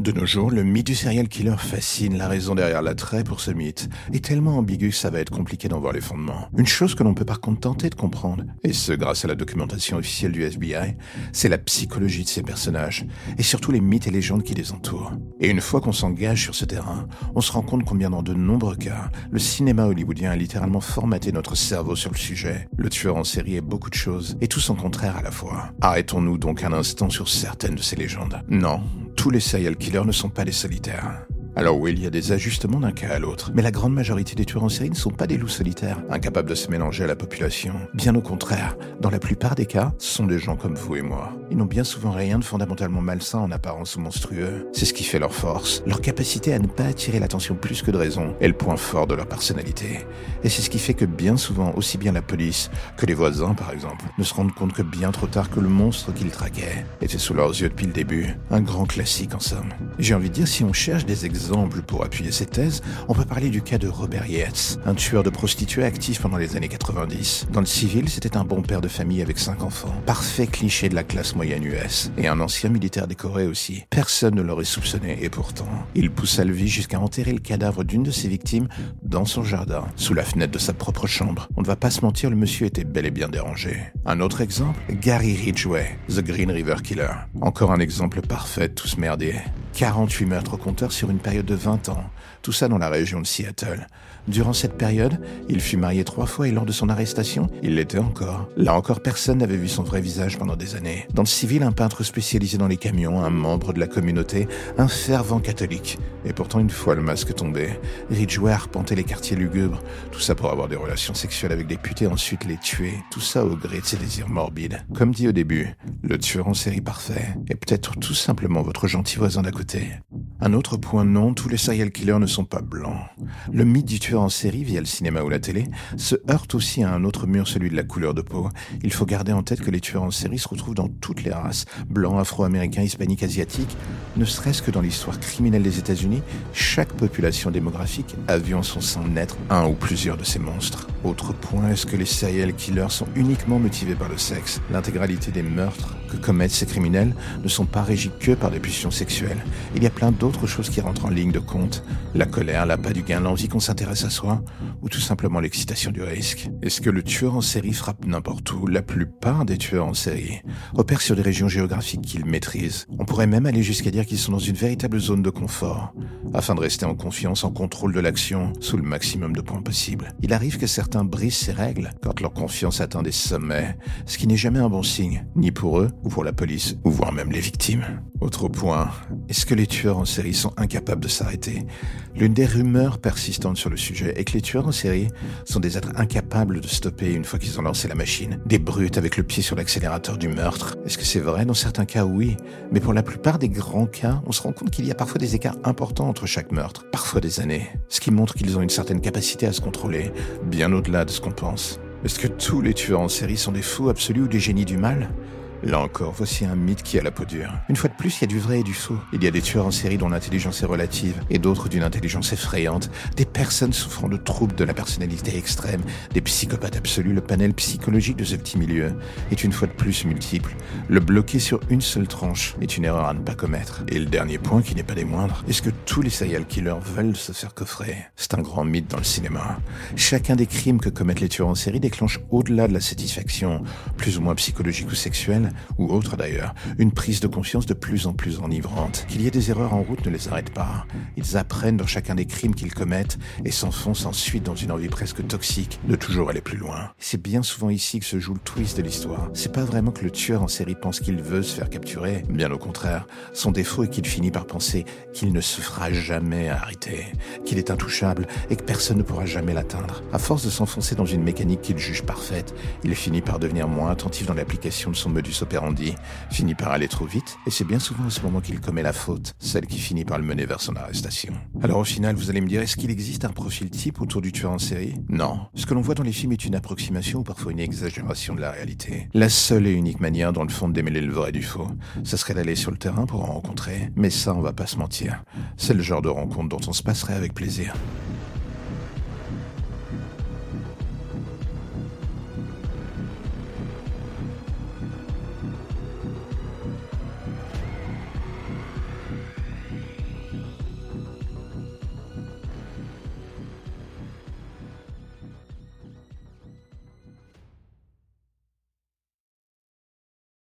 De nos jours, le mythe du serial killer fascine. La raison derrière l'attrait pour ce mythe est tellement ambigu que ça va être compliqué d'en voir les fondements. Une chose que l'on peut par contre tenter de comprendre, et ce grâce à la documentation officielle du FBI, c'est la psychologie de ces personnages, et surtout les mythes et légendes qui les entourent. Et une fois qu'on s'engage sur ce terrain, on se rend compte combien dans de nombreux cas, le cinéma hollywoodien a littéralement formaté notre cerveau sur le sujet. Le tueur en série est beaucoup de choses, et tout son contraire à la fois. Arrêtons-nous donc un instant sur certaines de ces légendes. Non, tous les serial killers ne sont pas des solitaires. Alors oui, il y a des ajustements d'un cas à l'autre, mais la grande majorité des tueurs en série ne sont pas des loups solitaires, incapables de se mélanger à la population. Bien au contraire, dans la plupart des cas, ce sont des gens comme vous et moi. Ils n'ont bien souvent rien de fondamentalement malsain en apparence ou monstrueux. C'est ce qui fait leur force, leur capacité à ne pas attirer l'attention plus que de raison, est le point fort de leur personnalité. Et c'est ce qui fait que bien souvent, aussi bien la police que les voisins par exemple, ne se rendent compte que bien trop tard que le monstre qu'ils traquaient était sous leurs yeux depuis le début. Un grand classique en somme. J'ai envie de dire, si on cherche des exemples pour appuyer cette thèse, on peut parler du cas de Robert Yates, un tueur de prostituées actif pendant les années 90. Dans le civil, c'était un bon père de famille avec cinq enfants, parfait cliché de la classe moyenne US, et un ancien militaire décoré aussi. Personne ne l'aurait soupçonné, et pourtant, il poussa le vie jusqu'à enterrer le cadavre d'une de ses victimes dans son jardin, sous la fenêtre de sa propre chambre. On ne va pas se mentir, le monsieur était bel et bien dérangé. Un autre exemple, Gary Ridgway, The Green River Killer. Encore un exemple parfait ce merdier. 48 meurtres au compteur sur une période de 20 ans, tout ça dans la région de Seattle. Durant cette période, il fut marié trois fois et lors de son arrestation, il l'était encore. Là encore, personne n'avait vu son vrai visage pendant des années. Dans le civil, un peintre spécialisé dans les camions, un membre de la communauté, un fervent catholique. Et pourtant, une fois le masque tombé, Ridgeway arpentait les quartiers lugubres, tout ça pour avoir des relations sexuelles avec des putes et ensuite les tuer, tout ça au gré de ses désirs morbides. Comme dit au début, le tueur en série parfait est peut-être tout simplement votre gentil voisin d'à Un autre point non, tous les serial killers ne sont pas blancs. Le mythe du tueur en série via le cinéma ou la télé se heurte aussi à un autre mur, celui de la couleur de peau. Il faut garder en tête que les tueurs en série se retrouvent dans toutes les races, blancs, afro-américains, hispaniques, asiatiques. Ne serait-ce que dans l'histoire criminelle des États-Unis, chaque population démographique a vu en son sein naître un ou plusieurs de ces monstres. Autre point, est-ce que les serial killers sont uniquement motivés par le sexe L'intégralité des meurtres? Que commettent ces criminels ne sont pas régis que par des pulsions sexuelles. Il y a plein d'autres choses qui rentrent en ligne de compte. La colère, l'appât du gain, l'envie qu'on s'intéresse à soi, ou tout simplement l'excitation du risque. Est-ce que le tueur en série frappe n'importe où? La plupart des tueurs en série opèrent sur des régions géographiques qu'ils maîtrisent. On pourrait même aller jusqu'à dire qu'ils sont dans une véritable zone de confort, afin de rester en confiance, en contrôle de l'action, sous le maximum de points possibles. Il arrive que certains brisent ces règles quand leur confiance atteint des sommets, ce qui n'est jamais un bon signe, ni pour eux, ou pour la police, ou voire même les victimes. Autre point, est-ce que les tueurs en série sont incapables de s'arrêter? L'une des rumeurs persistantes sur le sujet est que les tueurs en série sont des êtres incapables de stopper une fois qu'ils ont lancé la machine, des brutes avec le pied sur l'accélérateur du meurtre. Est-ce que c'est vrai? Dans certains cas, oui, mais pour la plupart des grands cas, on se rend compte qu'il y a parfois des écarts importants entre chaque meurtre, parfois des années, ce qui montre qu'ils ont une certaine capacité à se contrôler, bien au-delà de ce qu'on pense. Est-ce que tous les tueurs en série sont des fous absolus ou des génies du mal? Là encore, voici un mythe qui a la peau dure. Une fois de plus, il y a du vrai et du faux. Il y a des tueurs en série dont l'intelligence est relative, et d'autres d'une intelligence effrayante, des personnes souffrant de troubles de la personnalité extrême, des psychopathes absolus. Le panel psychologique de ce petit milieu est une fois de plus multiple. Le bloquer sur une seule tranche est une erreur à ne pas commettre. Et le dernier point, qui n'est pas des moindres, est-ce que tous les serial killers veulent se faire coffrer? C'est un grand mythe dans le cinéma. Chacun des crimes que commettent les tueurs en série déclenche au-delà de la satisfaction, plus ou moins psychologique ou sexuelle, ou autre d'ailleurs, une prise de conscience de plus en plus enivrante. Qu'il y ait des erreurs en route ne les arrête pas. Ils apprennent dans chacun des crimes qu'ils commettent et s'enfoncent ensuite dans une envie presque toxique de toujours aller plus loin. C'est bien souvent ici que se joue le twist de l'histoire. C'est pas vraiment que le tueur en série pense qu'il veut se faire capturer, bien au contraire. Son défaut est qu'il finit par penser qu'il ne se fera jamais arrêter, qu'il est intouchable et que personne ne pourra jamais l'atteindre. À force de s'enfoncer dans une mécanique qu'il juge parfaite, il finit par devenir moins attentif dans l'application de son modus operandi finit par aller trop vite, et c'est bien souvent à ce moment qu'il commet la faute, celle qui finit par le mener vers son arrestation. Alors au final, vous allez me dire, est-ce qu'il existe un profil type autour du tueur en série? Non. Ce que l'on voit dans les films est une approximation ou parfois une exagération de la réalité. La seule et unique manière, dans le fond, de démêler le vrai du faux, ça serait d'aller sur le terrain pour en rencontrer, mais ça, on va pas se mentir. C'est le genre de rencontre dont on se passerait avec plaisir.